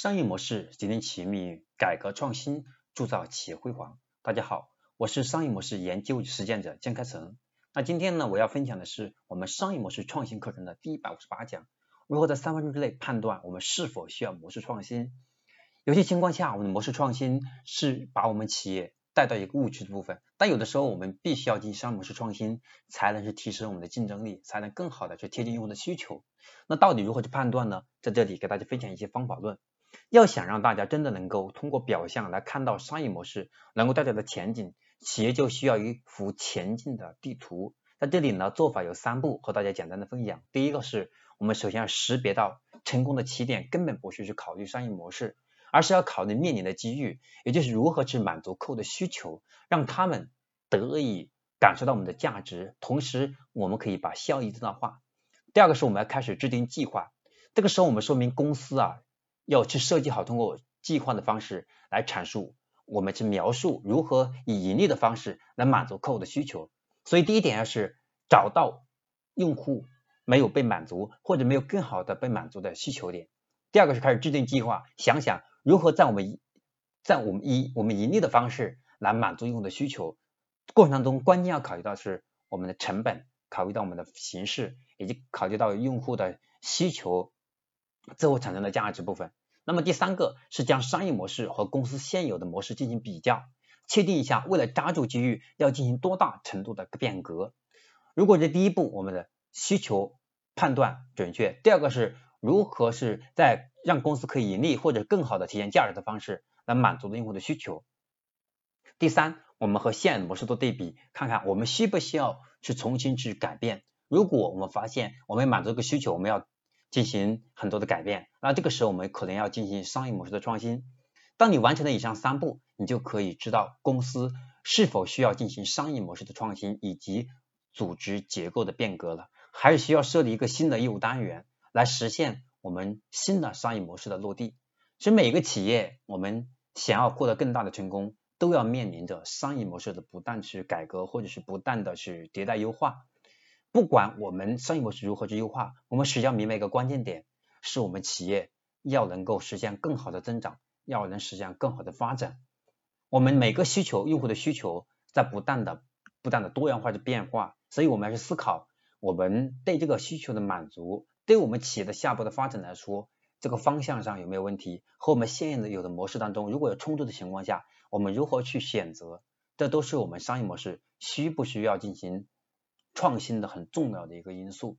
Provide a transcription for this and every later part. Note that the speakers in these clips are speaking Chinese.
商业模式决定企业命运，改革创新铸造企业辉煌。大家好，我是商业模式研究实践者江开成。那今天呢，我要分享的是我们商业模式创新课程的第一百五十八讲，如何在三分钟之内判断我们是否需要模式创新。有些情况下，我们的模式创新是把我们企业带到一个误区的部分，但有的时候我们必须要进行商业模式创新，才能是提升我们的竞争力，才能更好的去贴近用户的需求。那到底如何去判断呢？在这里给大家分享一些方法论。要想让大家真的能够通过表象来看到商业模式能够带来的前景，企业就需要一幅前进的地图。在这里呢，做法有三步，和大家简单的分享。第一个是我们首先要识别到成功的起点，根本不是去考虑商业模式。而是要考虑面临的机遇，也就是如何去满足客户的需求，让他们得以感受到我们的价值，同时我们可以把效益最大化。第二个是我们要开始制定计划，这个时候我们说明公司啊要去设计好通过计划的方式来阐述，我们去描述如何以盈利的方式来满足客户的需求。所以第一点要是找到用户没有被满足或者没有更好的被满足的需求点。第二个是开始制定计划，想想。如何在我们在我们以我们盈利的方式来满足用户的需求过程当中，关键要考虑到是我们的成本，考虑到我们的形式，以及考虑到用户的需求最后产生的价值部分。那么第三个是将商业模式和公司现有的模式进行比较，确定一下为了抓住机遇要进行多大程度的变革。如果这第一步我们的需求判断准确，第二个是如何是在让公司可以盈利或者更好的体现价值的方式来满足用户的需求。第三，我们和现有模式做对比，看看我们需不需要去重新去改变。如果我们发现我们满足这个需求，我们要进行很多的改变，那这个时候我们可能要进行商业模式的创新。当你完成了以上三步，你就可以知道公司是否需要进行商业模式的创新以及组织结构的变革了，还是需要设立一个新的业务单元来实现。我们新的商业模式的落地，所以每个企业，我们想要获得更大的成功，都要面临着商业模式的不断去改革，或者是不断的去迭代优化。不管我们商业模式如何去优化，我们实际上明白一个关键点，是我们企业要能够实现更好的增长，要能实现更好的发展。我们每个需求，用户的需求在不断的、不断的多元化的变化，所以我们要去思考我们对这个需求的满足。对我们企业的下步的发展来说，这个方向上有没有问题？和我们现有的有的模式当中，如果有冲突的情况下，我们如何去选择？这都是我们商业模式需不需要进行创新的很重要的一个因素。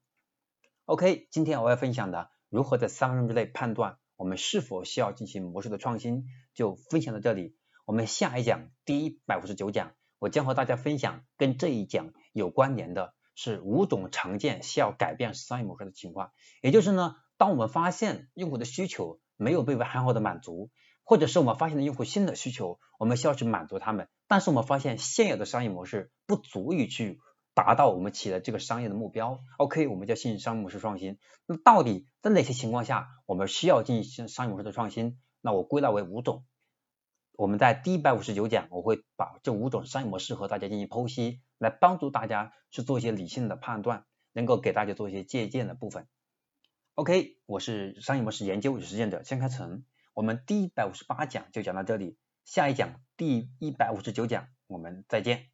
OK，今天我要分享的如何在三分钟之内判断我们是否需要进行模式的创新，就分享到这里。我们下一讲第一百五十九讲，我将和大家分享跟这一讲有关联的。是五种常见需要改变商业模式的情况，也就是呢，当我们发现用户的需求没有被很好的满足，或者是我们发现了用户新的需求，我们需要去满足他们，但是我们发现现有的商业模式不足以去达到我们企业的这个商业的目标，OK，我们叫进行商业模式创新。那到底在哪些情况下我们需要进行商业模式的创新？那我归纳为五种。我们在第一百五十九讲，我会把这五种商业模式和大家进行剖析，来帮助大家去做一些理性的判断，能够给大家做一些借鉴的部分。OK，我是商业模式研究与实践者江开成，我们第一百五十八讲就讲到这里，下一讲第一百五十九讲我们再见。